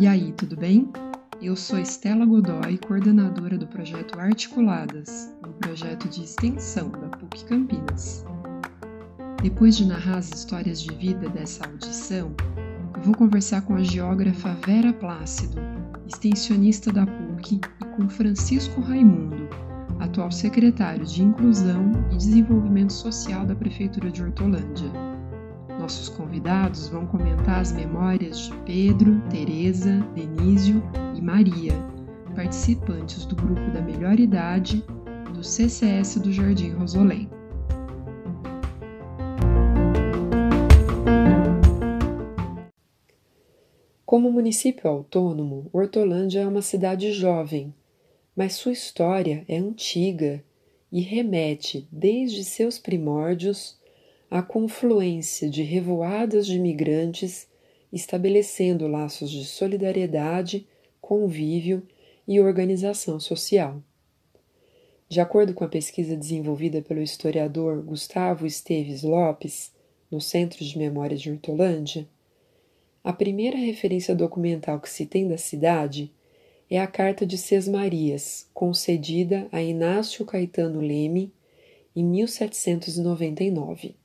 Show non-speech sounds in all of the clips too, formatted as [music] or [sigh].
E aí, tudo bem? Eu sou Estela Godoy, coordenadora do projeto Articuladas, um projeto de extensão da PUC Campinas. Depois de narrar as histórias de vida dessa audição, eu vou conversar com a geógrafa Vera Plácido, extensionista da PUC, e com Francisco Raimundo, atual secretário de Inclusão e Desenvolvimento Social da Prefeitura de Hortolândia. Nossos convidados vão comentar as memórias de Pedro, Teresa, Denísio e Maria, participantes do grupo da melhor idade do CCS do Jardim Rosolém. Como município autônomo, Hortolândia é uma cidade jovem, mas sua história é antiga e remete desde seus primórdios à confluência de revoadas de imigrantes estabelecendo laços de solidariedade, convívio e organização social. De acordo com a pesquisa desenvolvida pelo historiador Gustavo Esteves Lopes, no Centro de Memória de Hortolândia, a primeira referência documental que se tem da cidade é a Carta de Sesmarias, concedida a Inácio Caetano Leme em 1799.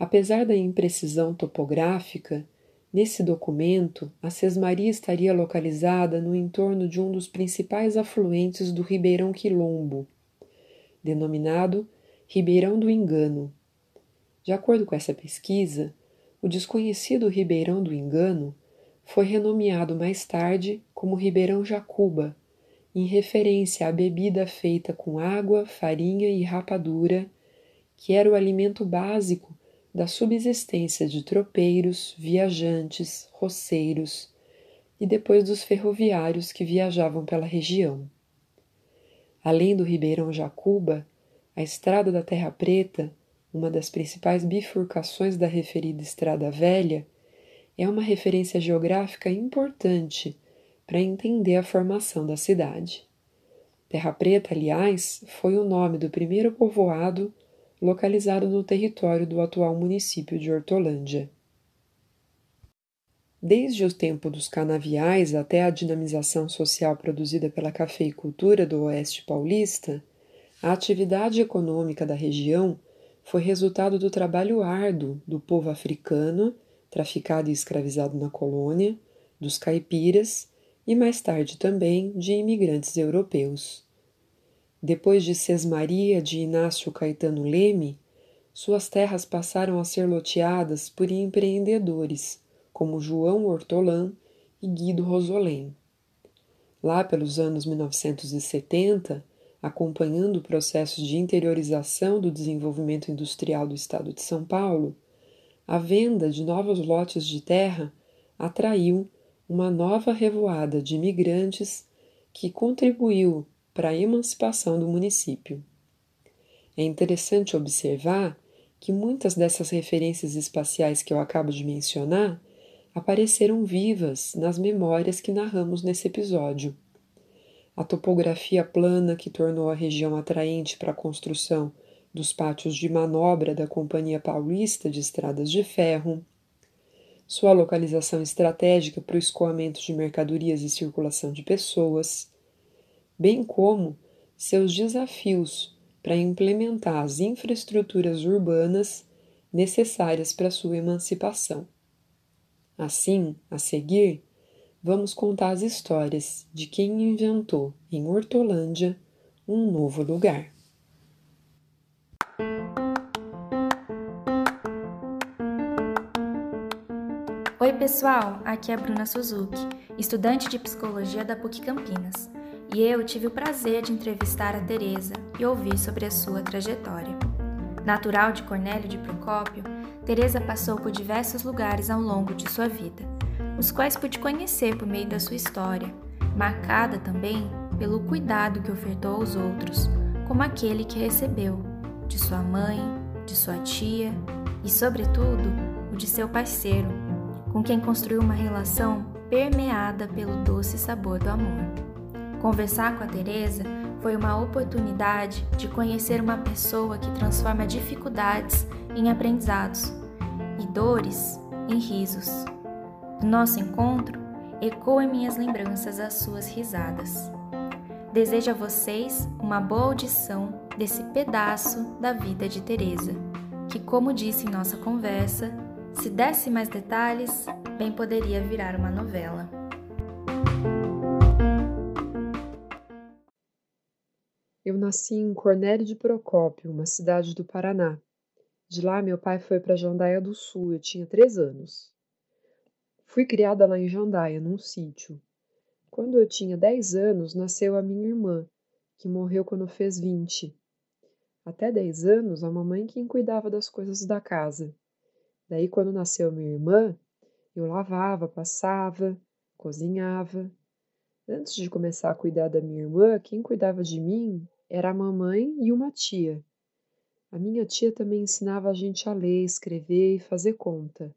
Apesar da imprecisão topográfica, nesse documento a Sesmaria estaria localizada no entorno de um dos principais afluentes do Ribeirão Quilombo, denominado Ribeirão do Engano. De acordo com essa pesquisa, o desconhecido Ribeirão do Engano foi renomeado mais tarde como Ribeirão Jacuba, em referência à bebida feita com água, farinha e rapadura, que era o alimento básico da subsistência de tropeiros, viajantes, roceiros e depois dos ferroviários que viajavam pela região. Além do Ribeirão Jacuba, a Estrada da Terra Preta, uma das principais bifurcações da referida Estrada Velha, é uma referência geográfica importante para entender a formação da cidade. Terra Preta, aliás, foi o nome do primeiro povoado localizado no território do atual município de Hortolândia. Desde o tempo dos canaviais até a dinamização social produzida pela cafeicultura do oeste paulista, a atividade econômica da região foi resultado do trabalho árduo do povo africano traficado e escravizado na colônia, dos caipiras e mais tarde também de imigrantes europeus. Depois de Sesmaria de Inácio Caetano Leme, suas terras passaram a ser loteadas por empreendedores como João Hortolã e Guido Rosolém. Lá pelos anos 1970, acompanhando o processo de interiorização do desenvolvimento industrial do estado de São Paulo, a venda de novos lotes de terra atraiu uma nova revoada de imigrantes que contribuiu para a emancipação do município. É interessante observar que muitas dessas referências espaciais que eu acabo de mencionar apareceram vivas nas memórias que narramos nesse episódio. A topografia plana que tornou a região atraente para a construção dos pátios de manobra da Companhia Paulista de Estradas de Ferro, sua localização estratégica para o escoamento de mercadorias e circulação de pessoas, bem como seus desafios para implementar as infraestruturas urbanas necessárias para sua emancipação. Assim, a seguir, vamos contar as histórias de quem inventou em Hortolândia um novo lugar. Oi, pessoal! Aqui é a Bruna Suzuki, estudante de psicologia da PUC Campinas, e eu tive o prazer de entrevistar a Teresa e ouvir sobre a sua trajetória. Natural de Cornélio de Procópio, Teresa passou por diversos lugares ao longo de sua vida, os quais pude conhecer por meio da sua história, marcada também pelo cuidado que ofertou aos outros, como aquele que recebeu de sua mãe, de sua tia e, sobretudo, o de seu parceiro, com quem construiu uma relação permeada pelo doce sabor do amor. Conversar com a Teresa foi uma oportunidade de conhecer uma pessoa que transforma dificuldades em aprendizados e dores em risos. No nosso encontro, ecoam em minhas lembranças as suas risadas. Desejo a vocês uma boa audição desse pedaço da vida de Teresa, que, como disse em nossa conversa, se desse mais detalhes, bem poderia virar uma novela. Eu nasci em Cornélio de Procópio, uma cidade do Paraná. De lá, meu pai foi para Jandaia do Sul, eu tinha três anos. Fui criada lá em Jandaia, num sítio. Quando eu tinha dez anos, nasceu a minha irmã, que morreu quando fez vinte. Até dez anos, a mamãe quem cuidava das coisas da casa. Daí, quando nasceu minha irmã, eu lavava, passava, cozinhava, Antes de começar a cuidar da minha irmã, quem cuidava de mim era a mamãe e uma tia. A minha tia também ensinava a gente a ler, escrever e fazer conta.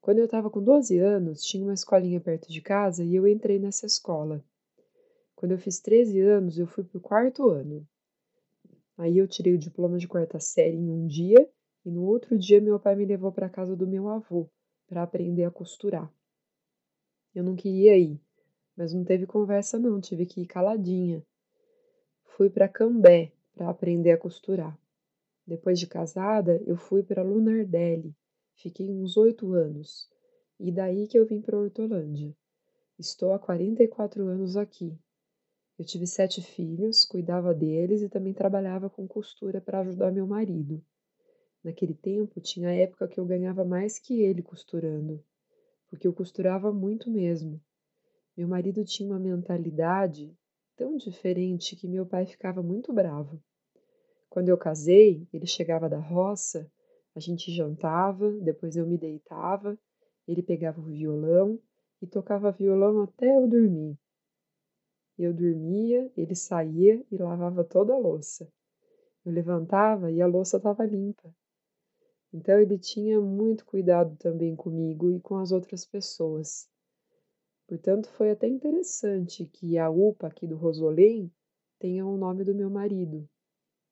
Quando eu estava com 12 anos, tinha uma escolinha perto de casa e eu entrei nessa escola. Quando eu fiz 13 anos, eu fui para o quarto ano. Aí eu tirei o diploma de quarta série em um dia e no outro dia meu pai me levou para a casa do meu avô para aprender a costurar. Eu não queria ir, mas não teve conversa não, tive que ir caladinha. Fui para Cambé para aprender a costurar. Depois de casada, eu fui para Lunardelli. Fiquei uns oito anos. E daí que eu vim para Hortolândia. Estou há 44 anos aqui. Eu tive sete filhos, cuidava deles e também trabalhava com costura para ajudar meu marido. Naquele tempo, tinha época que eu ganhava mais que ele costurando, porque eu costurava muito mesmo. Meu marido tinha uma mentalidade tão diferente que meu pai ficava muito bravo. Quando eu casei, ele chegava da roça, a gente jantava, depois eu me deitava, ele pegava o violão e tocava violão até eu dormir. Eu dormia, ele saía e lavava toda a louça. Eu levantava e a louça estava limpa. Então ele tinha muito cuidado também comigo e com as outras pessoas. Portanto, foi até interessante que a UPA aqui do Rosolém tenha o nome do meu marido.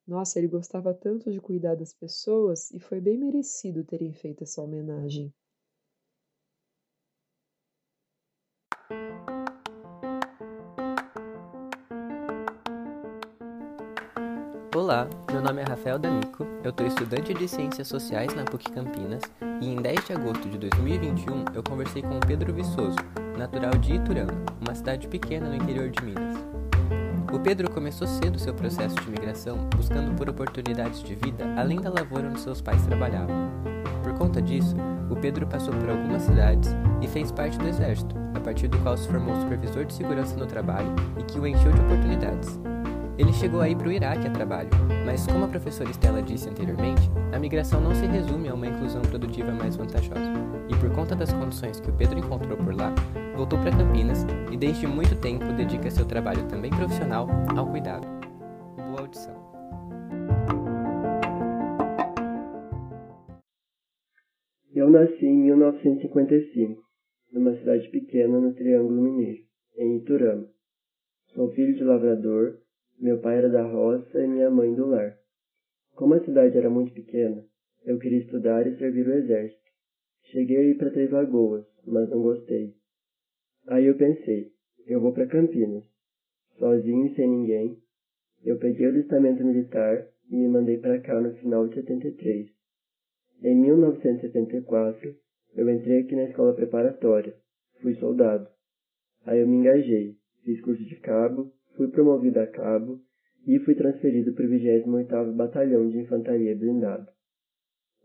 Nossa, ele gostava tanto de cuidar das pessoas e foi bem merecido terem feito essa homenagem. Olá, meu nome é Rafael D'Amico, eu estou estudante de Ciências Sociais na PUC Campinas e em 10 de agosto de 2021 eu conversei com o Pedro Viçoso, natural de Iturama, uma cidade pequena no interior de Minas. O Pedro começou cedo seu processo de migração, buscando por oportunidades de vida além da lavoura onde seus pais trabalhavam. Por conta disso, o Pedro passou por algumas cidades e fez parte do Exército, a partir do qual se formou supervisor de segurança no trabalho e que o encheu de oportunidades. Ele chegou a ir para o Iraque a trabalho, mas como a professora Estela disse anteriormente, a migração não se resume a uma inclusão produtiva mais vantajosa. E por conta das condições que o Pedro encontrou por lá, voltou para Campinas e desde muito tempo dedica seu trabalho também profissional ao cuidado. Boa audição. Eu nasci em 1955, numa cidade pequena no Triângulo Mineiro, em Iturama. Sou filho de lavrador meu pai era da roça e minha mãe do lar. Como a cidade era muito pequena, eu queria estudar e servir o exército. Cheguei a ir para Três Lagoas, mas não gostei. Aí eu pensei, eu vou para Campinas, sozinho e sem ninguém. Eu peguei o listamento militar e me mandei para cá no final de 73. Em 1974, eu entrei aqui na escola preparatória, fui soldado. Aí eu me engajei, fiz curso de cabo, fui promovido a cabo e fui transferido para o 28º Batalhão de Infantaria Blindado.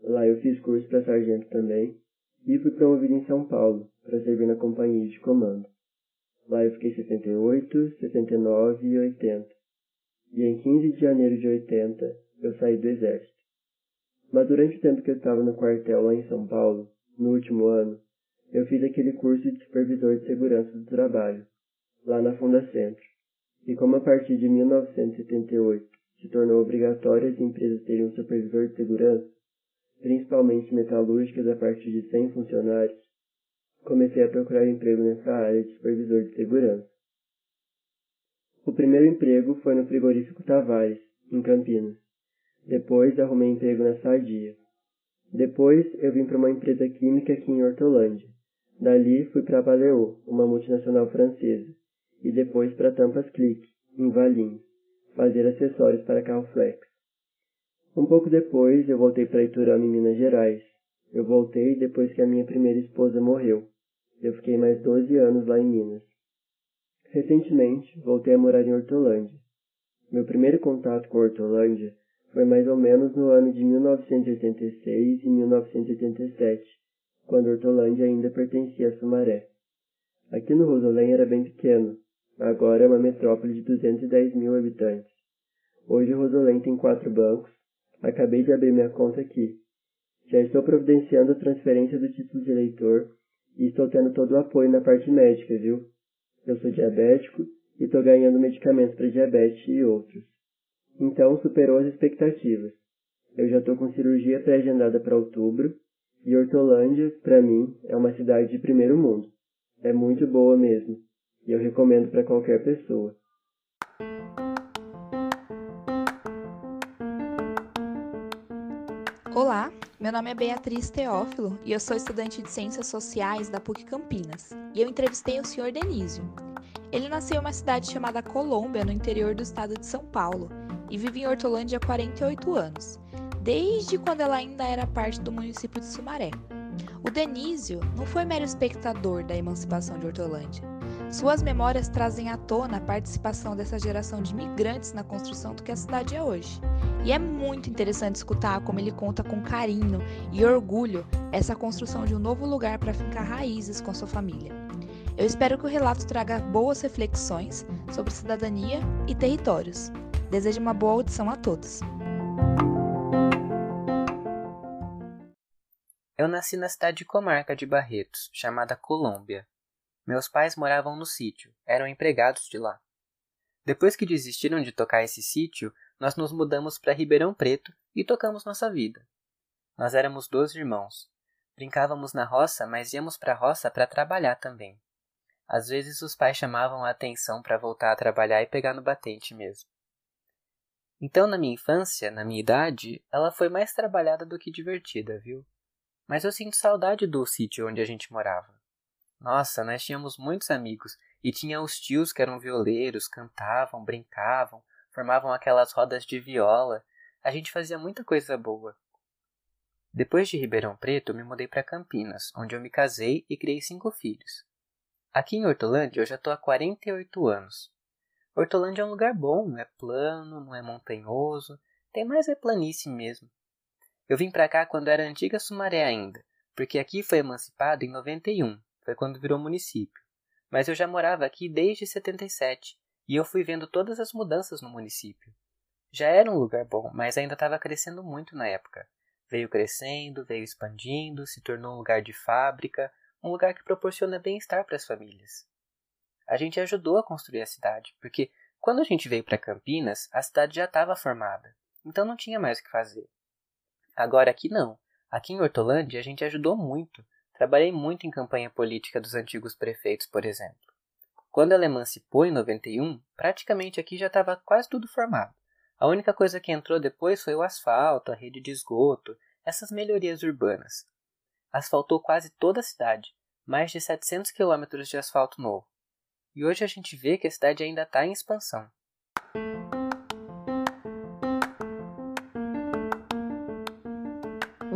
Lá eu fiz curso para sargento também e fui promovido em São Paulo para servir na companhia de comando. Lá eu fiquei 78, 79 e 80. E em 15 de janeiro de 80 eu saí do exército. Mas durante o tempo que eu estava no quartel lá em São Paulo, no último ano, eu fiz aquele curso de supervisor de segurança do trabalho, lá na Funda Centro. E como a partir de 1978 se tornou obrigatório as empresas terem um supervisor de segurança, principalmente metalúrgicas a partir de 100 funcionários, comecei a procurar emprego nessa área de supervisor de segurança. O primeiro emprego foi no frigorífico Tavares, em Campinas. Depois arrumei emprego na Sadia. Depois eu vim para uma empresa química aqui em Hortolândia, Dali fui para a Valeo, uma multinacional francesa, e depois para Tampas Click, em Valinhos, fazer acessórios para carro flex. Um pouco depois eu voltei para Iturama, em Minas Gerais. Eu voltei depois que a minha primeira esposa morreu. Eu fiquei mais 12 anos lá em Minas. Recentemente, voltei a morar em Hortolândia. Meu primeiro contato com Hortolândia foi mais ou menos no ano de 1986 e 1987, quando Hortolândia ainda pertencia a Sumaré. Aqui no Rosolém era bem pequeno, agora é uma metrópole de 210 mil habitantes. Hoje Rosolém tem quatro bancos, acabei de abrir minha conta aqui. Já estou providenciando a transferência do título de eleitor e estou tendo todo o apoio na parte médica, viu? Eu sou diabético e estou ganhando medicamentos para diabetes e outros. Então superou as expectativas. Eu já estou com cirurgia pré-agendada para outubro e Hortolândia, para mim, é uma cidade de primeiro mundo. É muito boa mesmo e eu recomendo para qualquer pessoa. Olá, meu nome é Beatriz Teófilo e eu sou estudante de Ciências Sociais da PUC Campinas. E eu entrevistei o Sr. Denísio. Ele nasceu em uma cidade chamada Colômbia, no interior do estado de São Paulo, e vive em Hortolândia há 48 anos, desde quando ela ainda era parte do município de Sumaré. O Denísio não foi mero espectador da emancipação de Hortolândia. Suas memórias trazem à tona a participação dessa geração de imigrantes na construção do que a cidade é hoje. E é muito interessante escutar como ele conta com carinho e orgulho essa construção de um novo lugar para fincar raízes com sua família. Eu espero que o relato traga boas reflexões sobre cidadania e territórios. Desejo uma boa audição a todos. Eu nasci na cidade de comarca de Barretos, chamada Colômbia. Meus pais moravam no sítio, eram empregados de lá. Depois que desistiram de tocar esse sítio, nós nos mudamos para Ribeirão Preto e tocamos nossa vida. Nós éramos dois irmãos. Brincávamos na roça, mas íamos para a roça para trabalhar também. Às vezes os pais chamavam a atenção para voltar a trabalhar e pegar no batente mesmo. Então, na minha infância, na minha idade, ela foi mais trabalhada do que divertida, viu? Mas eu sinto saudade do sítio onde a gente morava. Nossa, nós tínhamos muitos amigos e tinha os tios que eram violeiros, cantavam, brincavam, formavam aquelas rodas de viola. A gente fazia muita coisa boa. Depois de Ribeirão Preto, me mudei para Campinas, onde eu me casei e criei cinco filhos. Aqui em Hortolândia eu já estou há 48 anos. Hortolândia é um lugar bom, não é plano, não é montanhoso, tem mais é planície mesmo. Eu vim para cá quando era antiga Sumaré ainda, porque aqui foi emancipado em 91, foi quando virou município. Mas eu já morava aqui desde 77 e eu fui vendo todas as mudanças no município. Já era um lugar bom, mas ainda estava crescendo muito na época. Veio crescendo, veio expandindo, se tornou um lugar de fábrica, um lugar que proporciona bem-estar para as famílias a gente ajudou a construir a cidade, porque quando a gente veio para Campinas, a cidade já estava formada, então não tinha mais o que fazer. Agora aqui não. Aqui em Hortolândia a gente ajudou muito. Trabalhei muito em campanha política dos antigos prefeitos, por exemplo. Quando ela emancipou em 91, praticamente aqui já estava quase tudo formado. A única coisa que entrou depois foi o asfalto, a rede de esgoto, essas melhorias urbanas. Asfaltou quase toda a cidade, mais de 700 quilômetros de asfalto novo e hoje a gente vê que a cidade ainda está em expansão.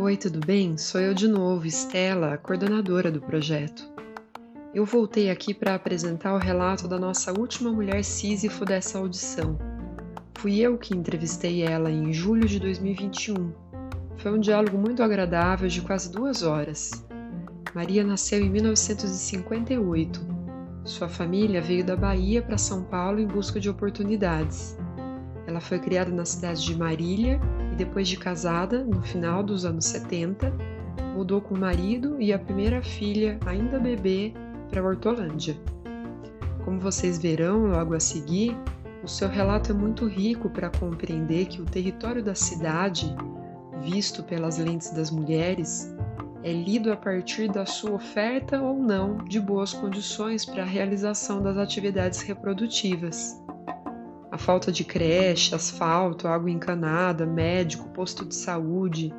Oi, tudo bem? Sou eu de novo, Estela, a coordenadora do projeto. Eu voltei aqui para apresentar o relato da nossa última mulher Sísifo dessa audição. Fui eu que entrevistei ela em julho de 2021. Foi um diálogo muito agradável de quase duas horas. Maria nasceu em 1958 sua família veio da Bahia para São Paulo em busca de oportunidades. Ela foi criada na cidade de Marília e, depois de casada, no final dos anos 70, mudou com o marido e a primeira filha, ainda bebê, para Hortolândia. Como vocês verão logo a seguir, o seu relato é muito rico para compreender que o território da cidade, visto pelas lentes das mulheres, é lido a partir da sua oferta ou não de boas condições para a realização das atividades reprodutivas. A falta de creche, asfalto, água encanada, médico, posto de saúde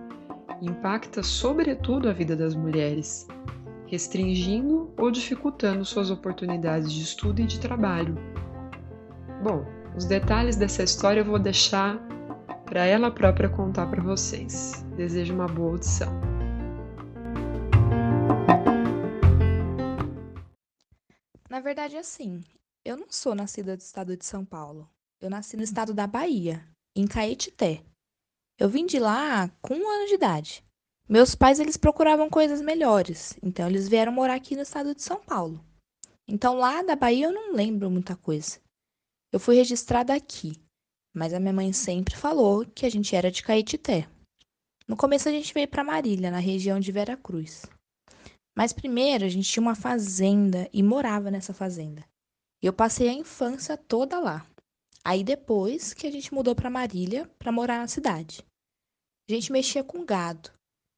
impacta sobretudo a vida das mulheres, restringindo ou dificultando suas oportunidades de estudo e de trabalho. Bom, os detalhes dessa história eu vou deixar para ela própria contar para vocês. Desejo uma boa audição. Na verdade, é assim, eu não sou nascida do estado de São Paulo. Eu nasci no estado da Bahia, em Caetité. Eu vim de lá com um ano de idade. Meus pais, eles procuravam coisas melhores, então eles vieram morar aqui no estado de São Paulo. Então lá da Bahia eu não lembro muita coisa. Eu fui registrada aqui, mas a minha mãe sempre falou que a gente era de Caetité. No começo a gente veio para Marília, na região de Vera Cruz. Mas primeiro a gente tinha uma fazenda e morava nessa fazenda. Eu passei a infância toda lá. Aí depois que a gente mudou para Marília para morar na cidade. A gente mexia com gado.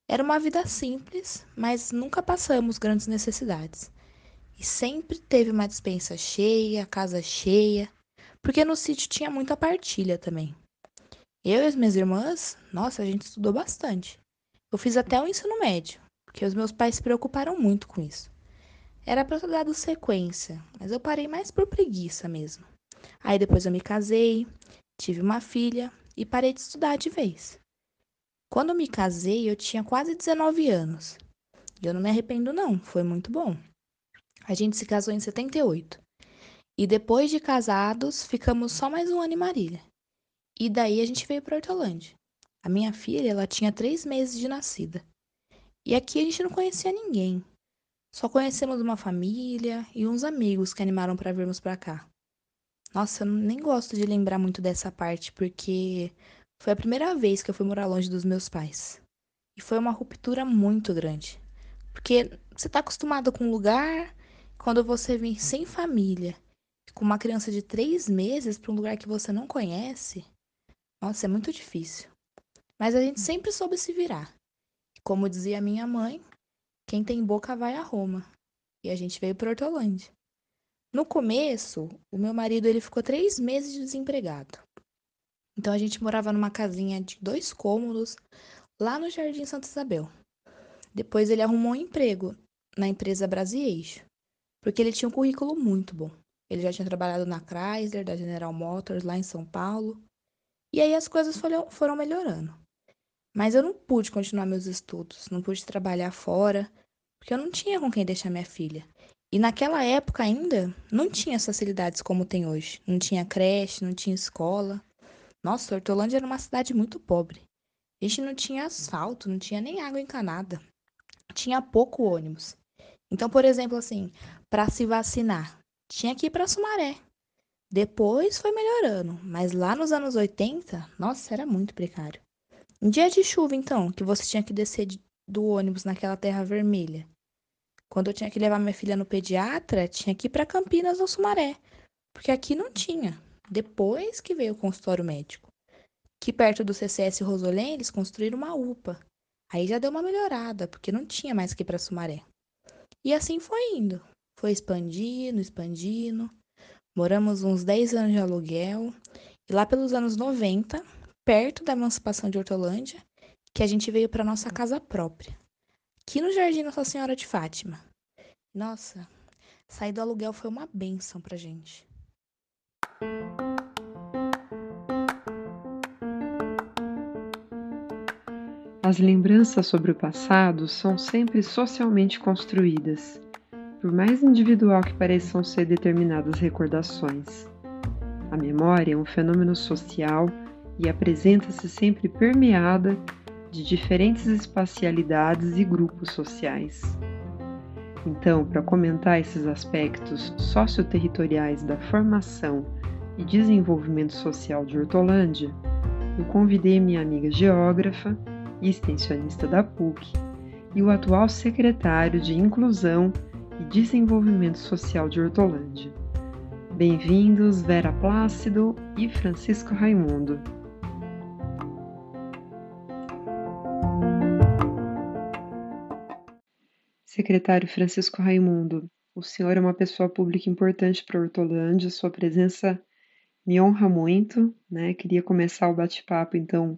Era uma vida simples, mas nunca passamos grandes necessidades. E sempre teve uma dispensa cheia, casa cheia, porque no sítio tinha muita partilha também. Eu e as minhas irmãs, nossa, a gente estudou bastante. Eu fiz até o ensino médio, porque os meus pais se preocuparam muito com isso. Era para ter dado sequência, mas eu parei mais por preguiça mesmo. Aí depois eu me casei, tive uma filha e parei de estudar de vez. Quando eu me casei, eu tinha quase 19 anos. E eu não me arrependo não, foi muito bom. A gente se casou em 78. E depois de casados, ficamos só mais um ano em Marília. E daí a gente veio para Hortolândia. A minha filha, ela tinha três meses de nascida. E aqui a gente não conhecia ninguém. Só conhecemos uma família e uns amigos que animaram para virmos para cá. Nossa, eu nem gosto de lembrar muito dessa parte, porque foi a primeira vez que eu fui morar longe dos meus pais. E foi uma ruptura muito grande. Porque você tá acostumado com um lugar, quando você vem sem família, com uma criança de três meses para um lugar que você não conhece, nossa, é muito difícil. Mas a gente sempre soube se virar. Como dizia minha mãe, quem tem boca vai a Roma. E a gente veio para Hortolândia. No começo, o meu marido ele ficou três meses de desempregado. Então a gente morava numa casinha de dois cômodos lá no Jardim Santa Isabel. Depois ele arrumou um emprego na empresa Brasieixo, porque ele tinha um currículo muito bom. Ele já tinha trabalhado na Chrysler, da General Motors, lá em São Paulo. E aí as coisas foram melhorando. Mas eu não pude continuar meus estudos, não pude trabalhar fora, porque eu não tinha com quem deixar minha filha. E naquela época ainda não tinha facilidades como tem hoje. Não tinha creche, não tinha escola. Nossa, Hortolândia era uma cidade muito pobre. A gente não tinha asfalto, não tinha nem água encanada. Tinha pouco ônibus. Então, por exemplo, assim, para se vacinar, tinha que ir para Sumaré. Depois foi melhorando, mas lá nos anos 80, nossa, era muito precário. Em dia de chuva, então, que você tinha que descer de, do ônibus naquela terra vermelha. Quando eu tinha que levar minha filha no pediatra, tinha que ir para Campinas ou Sumaré, porque aqui não tinha. Depois que veio o consultório médico. Que perto do CCS Rosolém, eles construíram uma UPA. Aí já deu uma melhorada, porque não tinha mais que ir para Sumaré. E assim foi indo. Foi expandindo, expandindo. Moramos uns 10 anos de aluguel. E lá pelos anos 90, perto da emancipação de Hortolândia, que a gente veio para nossa casa própria, aqui no Jardim Nossa Senhora de Fátima. Nossa, sair do aluguel foi uma benção pra gente. As lembranças sobre o passado são sempre socialmente construídas, por mais individual que pareçam ser determinadas recordações. A memória é um fenômeno social e apresenta-se sempre permeada de diferentes espacialidades e grupos sociais. Então, para comentar esses aspectos socioterritoriais da formação e desenvolvimento social de Hortolândia, eu convidei minha amiga geógrafa e extensionista da PUC e o atual secretário de Inclusão e Desenvolvimento Social de Hortolândia. Bem-vindos Vera Plácido e Francisco Raimundo. Secretário Francisco Raimundo, o senhor é uma pessoa pública importante para Hortolândia, sua presença me honra muito, né? Queria começar o bate-papo, então,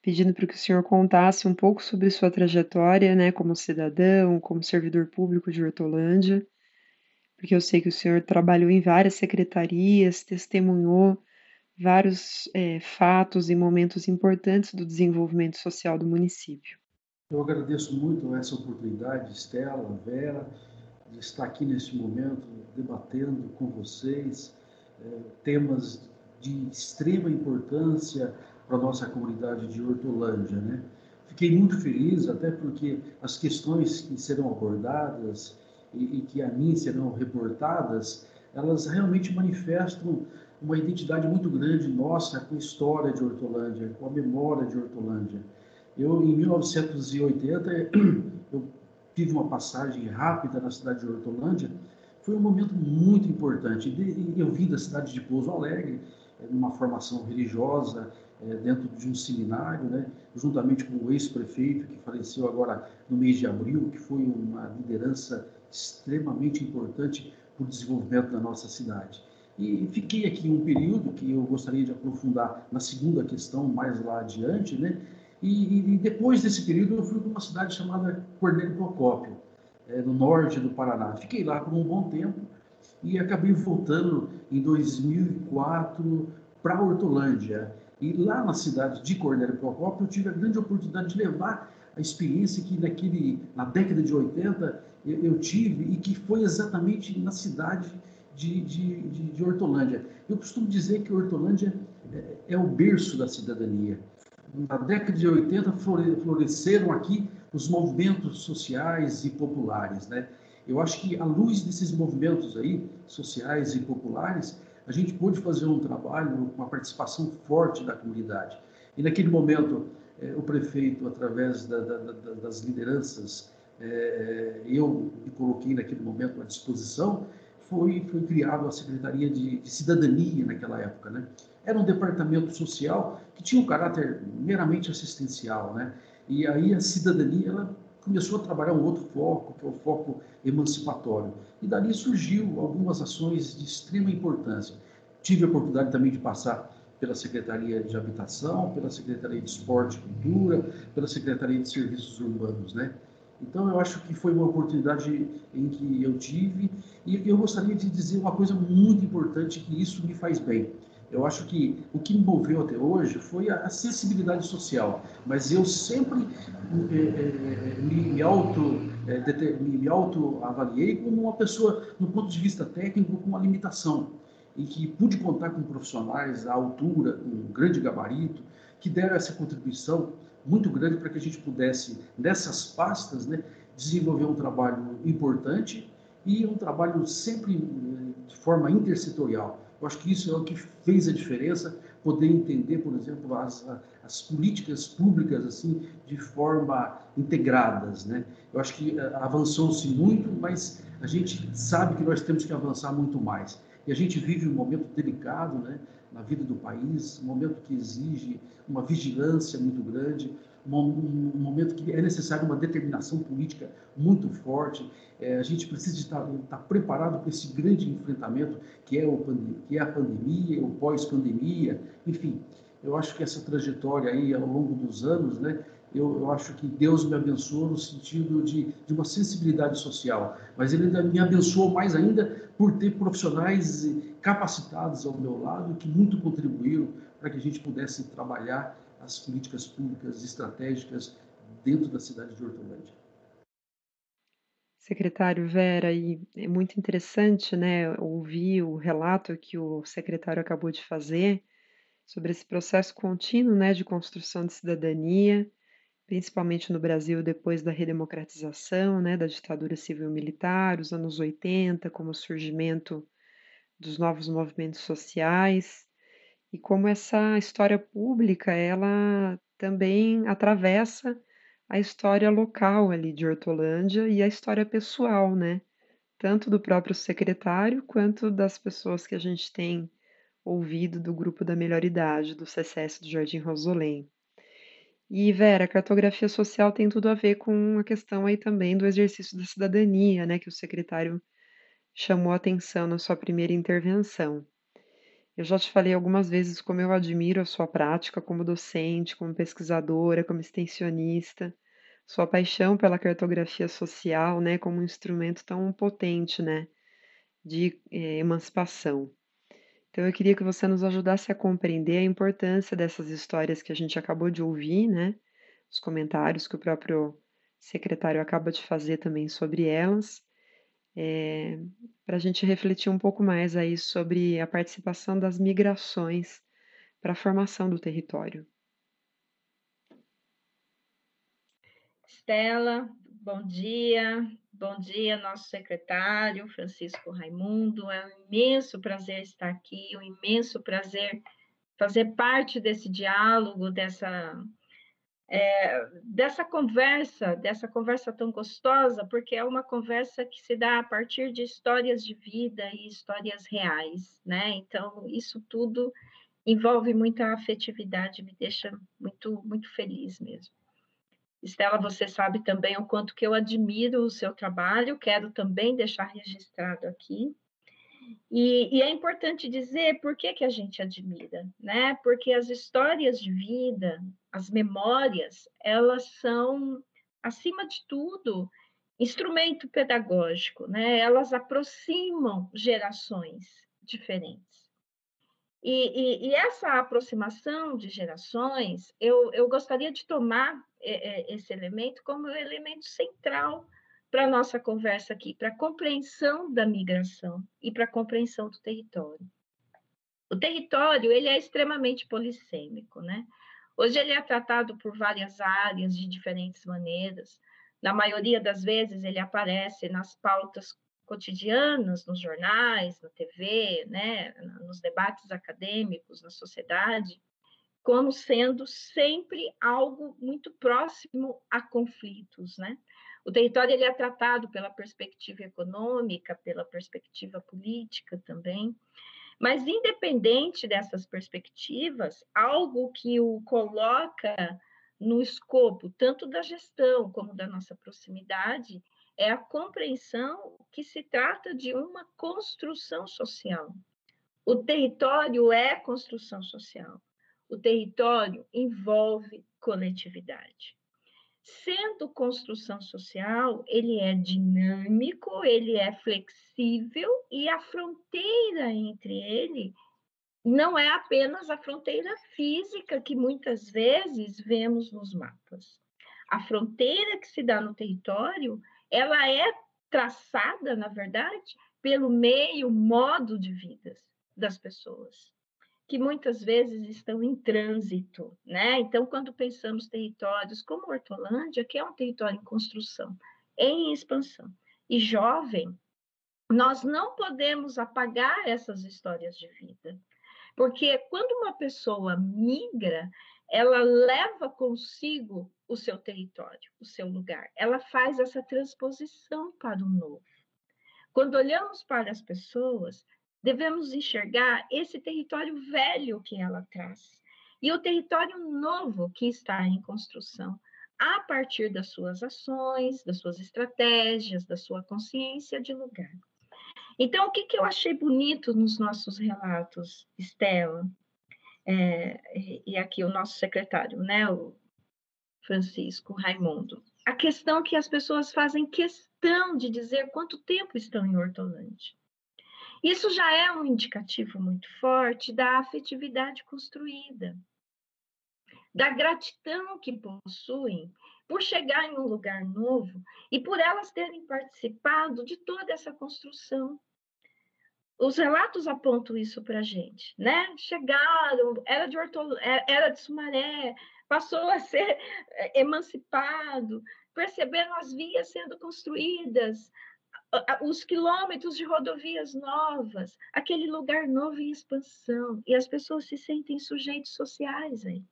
pedindo para que o senhor contasse um pouco sobre sua trajetória, né, como cidadão, como servidor público de Hortolândia, porque eu sei que o senhor trabalhou em várias secretarias, testemunhou vários é, fatos e momentos importantes do desenvolvimento social do município. Eu agradeço muito essa oportunidade, Estela, Vera, de estar aqui neste momento debatendo com vocês é, temas de extrema importância para a nossa comunidade de Hortolândia. Né? Fiquei muito feliz, até porque as questões que serão abordadas e, e que a mim serão reportadas, elas realmente manifestam uma identidade muito grande nossa com a história de Hortolândia, com a memória de Hortolândia. Eu, em 1980, [clears throat] eu tive uma passagem rápida na cidade de Hortolândia. Foi um momento muito importante. Eu vim da cidade de Pouso Alegre, eh, numa formação religiosa, eh, dentro de um seminário, né, juntamente com o ex-prefeito, que faleceu agora no mês de abril, que foi uma liderança extremamente importante para o desenvolvimento da nossa cidade. E fiquei aqui um período que eu gostaria de aprofundar na segunda questão, mais lá adiante, né? E, e depois desse período eu fui para uma cidade chamada Cornélio Procópio, é, no norte do Paraná. Fiquei lá por um bom tempo e acabei voltando em 2004 para Hortolândia. E lá na cidade de Cornélio Procópio eu tive a grande oportunidade de levar a experiência que naquele, na década de 80 eu, eu tive e que foi exatamente na cidade de, de, de, de Hortolândia. Eu costumo dizer que Hortolândia é, é o berço da cidadania. Na década de 80 floresceram aqui os movimentos sociais e populares, né? Eu acho que à luz desses movimentos aí sociais e populares, a gente pôde fazer um trabalho com a participação forte da comunidade. E naquele momento, eh, o prefeito, através da, da, da, das lideranças, eh, eu me coloquei naquele momento à disposição foi, foi criado a Secretaria de, de, Cidadania naquela época, né? Era um departamento social que tinha um caráter meramente assistencial, né? E aí a cidadania ela começou a trabalhar um outro foco, que é o foco emancipatório. E dali surgiu algumas ações de extrema importância. Tive a oportunidade também de passar pela Secretaria de Habitação, pela Secretaria de Esporte e Cultura, pela Secretaria de Serviços Urbanos, né? Então, eu acho que foi uma oportunidade em que eu tive e eu gostaria de dizer uma coisa muito importante que isso me faz bem. Eu acho que o que me moveu até hoje foi a sensibilidade social, mas eu sempre é, é, me, auto, é, me auto avaliei como uma pessoa, no ponto de vista técnico, com uma limitação e que pude contar com profissionais à altura, com um grande gabarito, que deram essa contribuição muito grande para que a gente pudesse, nessas pastas, né, desenvolver um trabalho importante e um trabalho sempre de forma intersetorial. Eu acho que isso é o que fez a diferença, poder entender, por exemplo, as, as políticas públicas assim de forma integradas, né? Eu acho que eh, avançou-se muito, mas a gente sabe que nós temos que avançar muito mais. E a gente vive um momento delicado, né? na vida do país, um momento que exige uma vigilância muito grande, um, momento que é necessário uma determinação política muito forte. É, a gente precisa estar, estar preparado para esse grande enfrentamento que é, o, que é a pandemia, o pós-pandemia, enfim. Eu acho que essa trajetória aí ao longo dos anos, né, eu, eu, acho que Deus me abençoou no sentido de, de uma sensibilidade social, mas Ele ainda me abençoou mais ainda por ter profissionais capacitados ao meu lado que muito contribuíram para que a gente pudesse trabalhar as políticas públicas estratégicas dentro da cidade de Hortolândia. Secretário Vera, e é muito interessante, né, ouvir o relato que o secretário acabou de fazer sobre esse processo contínuo, né, de construção de cidadania, principalmente no Brasil depois da redemocratização, né, da ditadura civil-militar, os anos 80, como o surgimento dos novos movimentos sociais e como essa história pública ela também atravessa a história local ali de Hortolândia e a história pessoal, né? Tanto do próprio secretário quanto das pessoas que a gente tem ouvido do grupo da melhor idade, do CCS do Jardim Rosolém. E Vera, a cartografia social tem tudo a ver com a questão aí também do exercício da cidadania, né, que o secretário chamou atenção na sua primeira intervenção. Eu já te falei algumas vezes como eu admiro a sua prática como docente, como pesquisadora, como extensionista, sua paixão pela cartografia social, né, como um instrumento tão potente, né, de eh, emancipação. Então, eu queria que você nos ajudasse a compreender a importância dessas histórias que a gente acabou de ouvir, né, os comentários que o próprio secretário acaba de fazer também sobre elas, é, para a gente refletir um pouco mais aí sobre a participação das migrações para a formação do território. Estela, bom dia. Bom dia, nosso secretário Francisco Raimundo. É um imenso prazer estar aqui, um imenso prazer fazer parte desse diálogo, dessa é, dessa conversa, dessa conversa tão gostosa, porque é uma conversa que se dá a partir de histórias de vida e histórias reais, né? Então, isso tudo envolve muita afetividade, me deixa muito, muito feliz mesmo. Estela, você sabe também o quanto que eu admiro o seu trabalho, quero também deixar registrado aqui. E, e, é importante dizer por que, que a gente admira, né? Porque as histórias de vida, as memórias, elas são, acima de tudo, instrumento pedagógico, né? Elas aproximam gerações diferentes. E, e, e essa aproximação de gerações, eu, eu gostaria de tomar é, é, esse elemento como elemento central para a nossa conversa aqui, para a compreensão da migração e para a compreensão do território. O território ele é extremamente polissêmico, né? Hoje ele é tratado por várias áreas de diferentes maneiras. Na maioria das vezes ele aparece nas pautas cotidianas, nos jornais, na TV, né, nos debates acadêmicos, na sociedade, como sendo sempre algo muito próximo a conflitos, né? O território ele é tratado pela perspectiva econômica, pela perspectiva política também, mas independente dessas perspectivas, algo que o coloca no escopo tanto da gestão como da nossa proximidade é a compreensão que se trata de uma construção social. O território é construção social. O território envolve coletividade. Sendo construção social, ele é dinâmico, ele é flexível e a fronteira entre ele não é apenas a fronteira física que muitas vezes vemos nos mapas. A fronteira que se dá no território, ela é traçada, na verdade, pelo meio, modo de vida das pessoas que muitas vezes estão em trânsito, né? Então, quando pensamos territórios como Hortolândia, que é um território em construção, em expansão, e jovem, nós não podemos apagar essas histórias de vida. Porque quando uma pessoa migra, ela leva consigo o seu território, o seu lugar. Ela faz essa transposição para o novo. Quando olhamos para as pessoas, devemos enxergar esse território velho que ela traz e o território novo que está em construção, a partir das suas ações, das suas estratégias, da sua consciência de lugar. Então, o que, que eu achei bonito nos nossos relatos, Estela, é, e aqui o nosso secretário, né, o Francisco Raimundo, a questão que as pessoas fazem questão de dizer quanto tempo estão em Hortolândia. Isso já é um indicativo muito forte da afetividade construída, da gratidão que possuem por chegar em um lugar novo e por elas terem participado de toda essa construção. Os relatos apontam isso para a gente, né? Chegaram, era de, Hortol... É, era de Sumaré, passou a ser é, emancipado, perceberam as vias sendo construídas, os quilômetros de rodovias novas, aquele lugar novo em expansão, e as pessoas se sentem sujeitos sociais aí.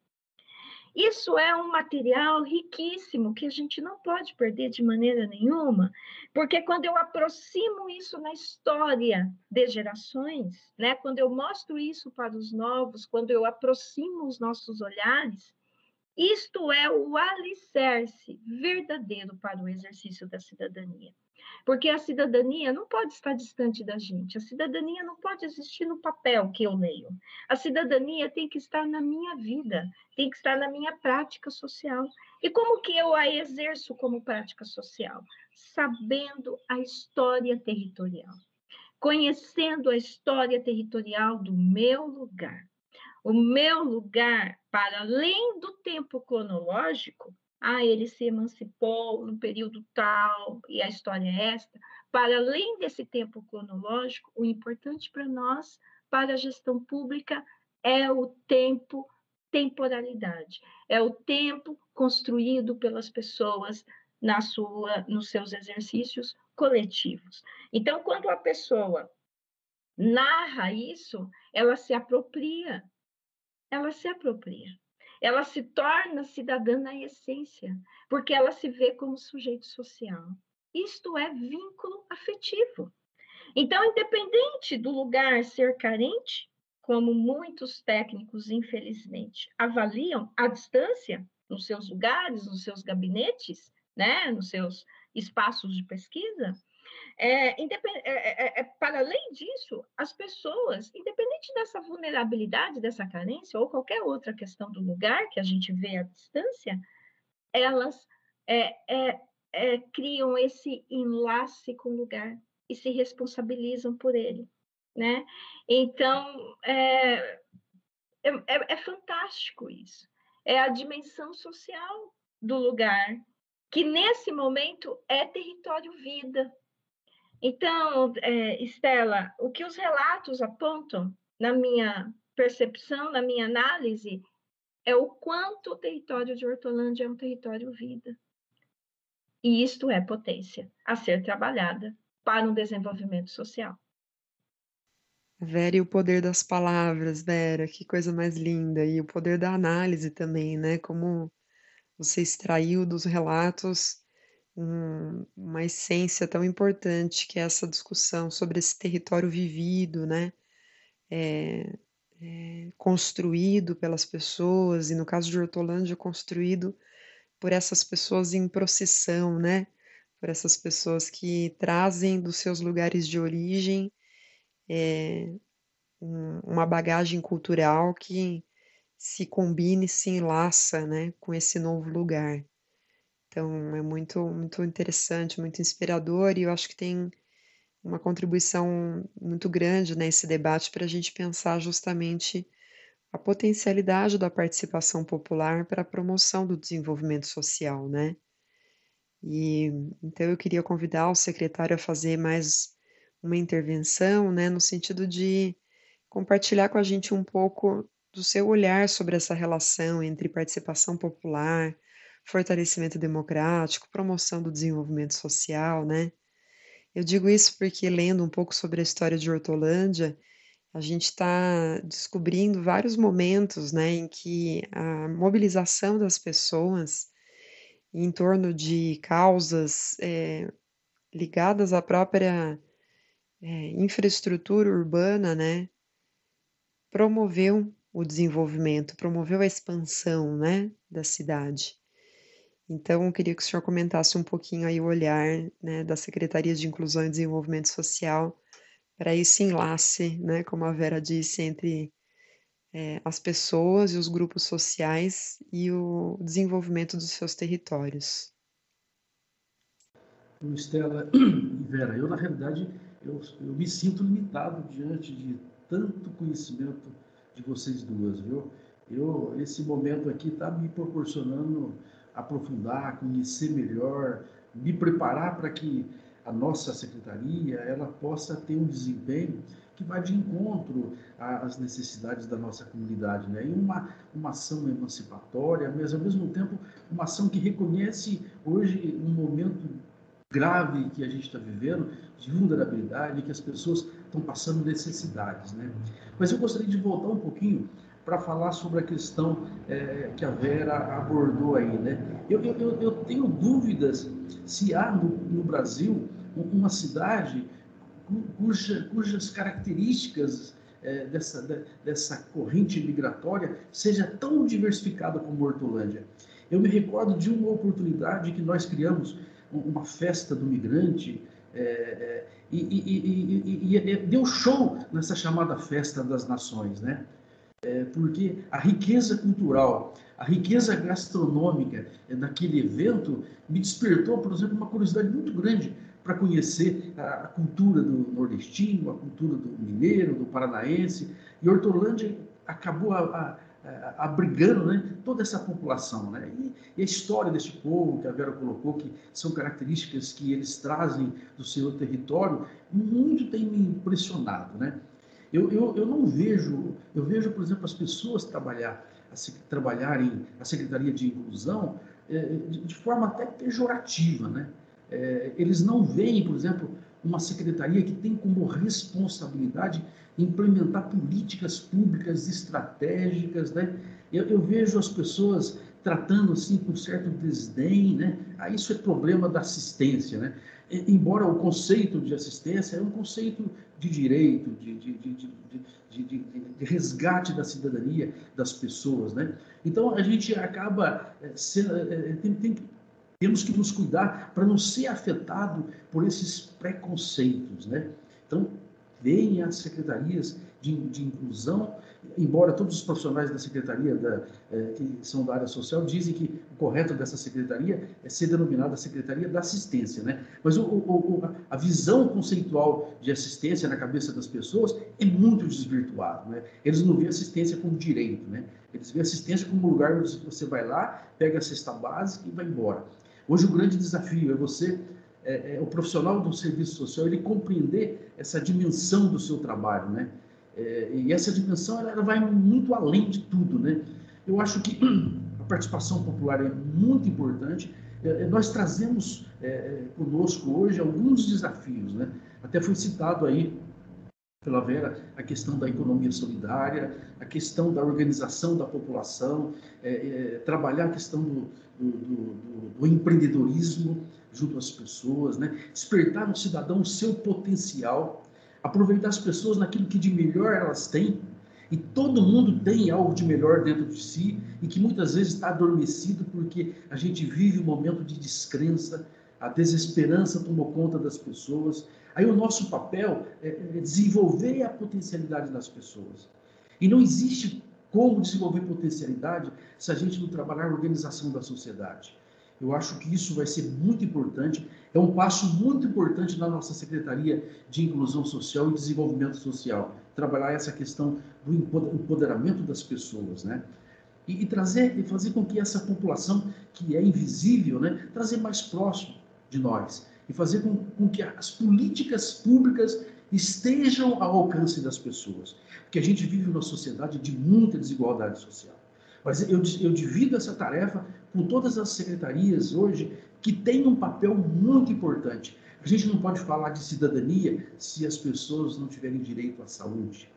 Isso é um material riquíssimo que a gente não pode perder de maneira nenhuma, porque quando eu aproximo isso na história de gerações, né, quando eu mostro isso para os novos, quando eu aproximo os nossos olhares, Isto é o alicerce verdadeiro para o exercício da cidadania. Porque a cidadania não pode estar distante da gente, a cidadania não pode existir no papel que eu leio. A cidadania tem que estar na minha vida, tem que estar na minha prática social. E como que eu a exerço como prática social? Sabendo a história territorial, conhecendo a história territorial do meu lugar. O meu lugar, para além do tempo cronológico, ah, ele se emancipou no período tal, e a história é esta. Para além desse tempo cronológico, o importante para nós, para a gestão pública, é o tempo, temporalidade, é o tempo construído pelas pessoas na sua, nos seus exercícios coletivos. Então, quando a pessoa narra isso, ela se apropria, ela se apropria ela se torna cidadã na essência, porque ela se vê como sujeito social. Isto é vínculo afetivo. Então, independente do lugar ser carente, como muitos técnicos, infelizmente, avaliam à distância, nos seus lugares, nos seus gabinetes, né, nos seus espaços de pesquisa, é, é, é, é, para além disso, as pessoas, independente dessa vulnerabilidade, dessa carência, ou qualquer outra questão do lugar que a gente vê à distância, elas é, é, criam esse enlace com o lugar e se responsabilizam por ele. Né? Então, é, é fantástico isso. É a dimensão social do lugar, que nesse momento é território vida, então, é, Estela, o que os relatos apontam, na minha percepção, na minha análise, é o quanto o território de Hortolândia é um território vida. E isto é potência a ser trabalhada para um desenvolvimento social. Vera, e o poder das palavras, Vera, que coisa mais linda. E o poder da análise também, né? Como você extraiu dos relatos um, uma essência tão importante que é essa discussão sobre esse território vivido, né? É, é, construído pelas pessoas, e no caso de Hortolândia, construído por essas pessoas em procissão, né? Por essas pessoas que trazem dos seus lugares de origem é, um, uma bagagem cultural que se combine, se enlaça, né, com esse novo lugar. Então, é muito, muito interessante, muito inspirador, e eu acho que tem uma contribuição muito grande nesse debate para a gente pensar justamente a potencialidade da participação popular para a promoção do desenvolvimento social, né? E então eu queria convidar o secretário a fazer mais uma intervenção, né, no sentido de compartilhar com a gente um pouco do seu olhar sobre essa relação entre participação popular, fortalecimento democrático, promoção do desenvolvimento social, né? Eu digo isso porque, lendo um pouco sobre a história de Hortolândia, a gente está descobrindo vários momentos né, em que a mobilização das pessoas em torno de causas é, ligadas à própria é, infraestrutura urbana, né, promoveu o desenvolvimento, promoveu a expansão né, da cidade. Então, eu queria que o senhor comentasse um pouquinho aí o olhar né, da Secretaria de Inclusão e Desenvolvimento Social para esse enlace, né, como a Vera disse, entre é, as pessoas e os grupos sociais e o desenvolvimento dos seus territórios. Estela e [clears throat] Vera, eu na realidade eu, eu me sinto limitado diante de tanto conhecimento de vocês duas, viu? Eu, esse momento aqui está me proporcionando aprofundar, conhecer melhor, me preparar para que a nossa secretaria ela possa ter um desempenho que vai de encontro às necessidades da nossa comunidade, né? E uma uma ação emancipatória, mas ao mesmo tempo uma ação que reconhece hoje um momento grave que a gente está vivendo de vulnerabilidade, que as pessoas estão passando necessidades, né? Mas eu gostaria de voltar um pouquinho para falar sobre a questão é, que a Vera abordou aí. Né? Eu, eu, eu tenho dúvidas se há no, no Brasil uma cidade cuja, cujas características é, dessa, dessa corrente migratória seja tão diversificada como Hortolândia. Eu me recordo de uma oportunidade que nós criamos, uma festa do migrante, é, é, e, e, e, e, deu show nessa chamada Festa das Nações, né? É, porque a riqueza cultural, a riqueza gastronômica daquele evento me despertou, por exemplo, uma curiosidade muito grande para conhecer a, cultura do nordestino, a cultura do mineiro, do paranaense. E Hortolândia acabou a, a, abrigando né, toda essa população. Né? E, e, a história deste povo, que a Vera colocou, que são características que eles trazem do seu território, muito tem me impressionado. Né? Eu, eu, eu não vejo, eu vejo, por exemplo, as pessoas trabalhar, trabalharem a Secretaria de Inclusão é, de, de forma até pejorativa, né? É, eles não veem, por exemplo, uma secretaria que tem como responsabilidade implementar políticas públicas estratégicas, né? Eu, eu, vejo as pessoas tratando assim com certo desdém, né? Ah, isso é problema da assistência, né? Embora o conceito de assistência é um conceito de direito, de, de, de, de, resgate da cidadania das pessoas, né? Então a gente acaba é, sendo, é, tem, tem que temos que nos cuidar para não ser afetado por esses preconceitos, né? Então, venha as secretarias de, de, inclusão, embora todos os profissionais da secretaria da, eh, que são da área social dizem que o correto dessa secretaria é ser denominada secretaria da assistência, né? Mas o, o, a visão conceitual de assistência na cabeça das pessoas é muito desvirtuada, né? Eles não veem assistência como direito, né? Eles veem assistência como um lugar onde você vai lá, pega a cesta básica e vai embora. Hoje o grande desafio é você, é, é, o profissional do serviço social, ele compreender essa dimensão do seu trabalho, né? É, e essa dimensão ela, ela, vai muito além de tudo, né? Eu acho que [clears throat] a participação popular é muito importante. É, é nós trazemos é, conosco hoje alguns desafios, né? Até foi citado aí pela Vera a questão da economia solidária, a questão da organização da população, é, é, trabalhar a questão do, do, do, do, empreendedorismo junto às pessoas, né? despertar no cidadão o seu potencial, aproveitar as pessoas naquilo que de melhor elas têm, e todo mundo tem algo de melhor dentro de si e que muitas vezes está adormecido porque a gente vive um momento de descrença, a desesperança tomou conta das pessoas Aí o nosso papel é, é desenvolver a potencialidade das pessoas. E não existe como desenvolver potencialidade se a gente não trabalhar a organização da sociedade. Eu acho que isso vai ser muito importante, é um passo muito importante na nossa Secretaria de Inclusão Social e Desenvolvimento Social, trabalhar essa questão do empoderamento das pessoas, né? E, e trazer, e fazer com que essa população que é invisível, né, trazer mais próximo de nós e fazer com, com que as políticas públicas estejam ao alcance das pessoas. Porque a gente vive numa sociedade de muita desigualdade social. Mas eu, eu divido essa tarefa com todas as secretarias hoje que têm um papel muito importante. A gente não pode falar de cidadania se as pessoas não tiverem direito à saúde.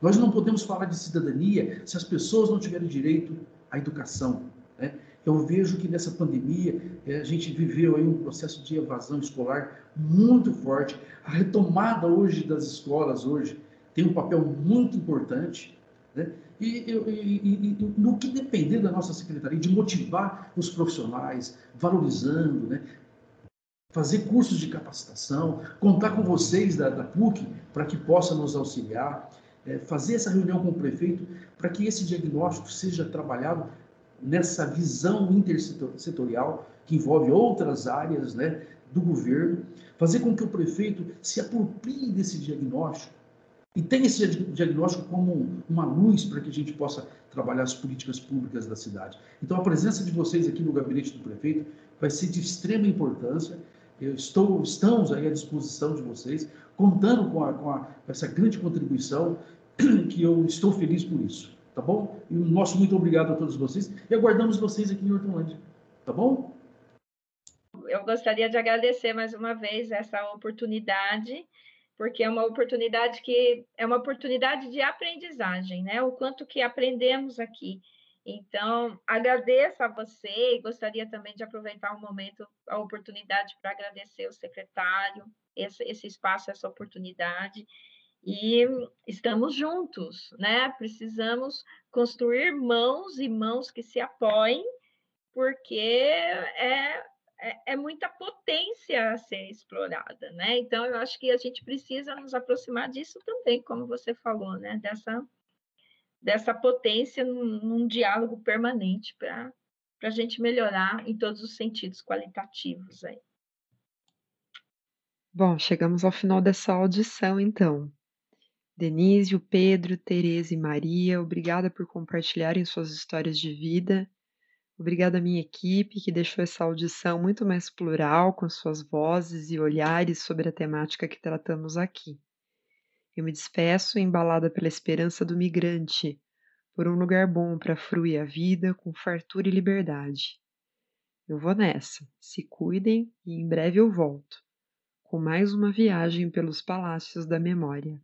Nós não podemos falar de cidadania se as pessoas não tiverem direito à educação. Né? Eu vejo que nessa pandemia eh, a gente viveu aí um processo de evasão escolar muito forte. A retomada hoje das escolas hoje tem um papel muito importante, né? E, e, e, no que depender da nossa secretaria de motivar os profissionais, valorizando, né? fazer cursos de capacitação, contar com vocês da, da PUC para que possa nos auxiliar, é, fazer essa reunião com o prefeito para que esse diagnóstico seja trabalhado nessa visão intersetorial que envolve outras áreas né, do governo, fazer com que o prefeito se aproprie desse diagnóstico e tenha esse diagnóstico como uma luz para que a gente possa trabalhar as políticas públicas da cidade. Então, a presença de vocês aqui no gabinete do prefeito vai ser de extrema importância. Eu estou, estamos aí à disposição de vocês, contando com, a, com, a, essa grande contribuição, [clears throat] que eu estou feliz por isso tá bom? E o nosso muito obrigado a todos vocês e aguardamos vocês aqui em Hortolândia, tá bom? Eu gostaria de agradecer mais uma vez essa oportunidade, porque é uma oportunidade que é uma oportunidade de aprendizagem, né? O quanto que aprendemos aqui. Então, agradeço a você e gostaria também de aproveitar o um momento, a oportunidade para agradecer o secretário, esse, esse espaço, essa oportunidade e estamos juntos, né? Precisamos construir mãos e mãos que se apoiem, porque é, é, é, muita potência a ser explorada, né? Então, eu acho que a gente precisa nos aproximar disso também, como você falou, né? Dessa, dessa potência num, num diálogo permanente para a gente melhorar em todos os sentidos qualitativos aí. Bom, chegamos ao final dessa audição, então. Denise, Pedro, Tereza e Maria, obrigada por compartilharem suas histórias de vida. Obrigada à minha equipe, que deixou essa audição muito mais plural, com suas vozes e olhares sobre a temática que tratamos aqui. Eu me despeço embalada pela esperança do migrante, por um lugar bom para fruir a vida com fartura e liberdade. Eu vou nessa, se cuidem e em breve eu volto, com mais uma viagem pelos palácios da memória.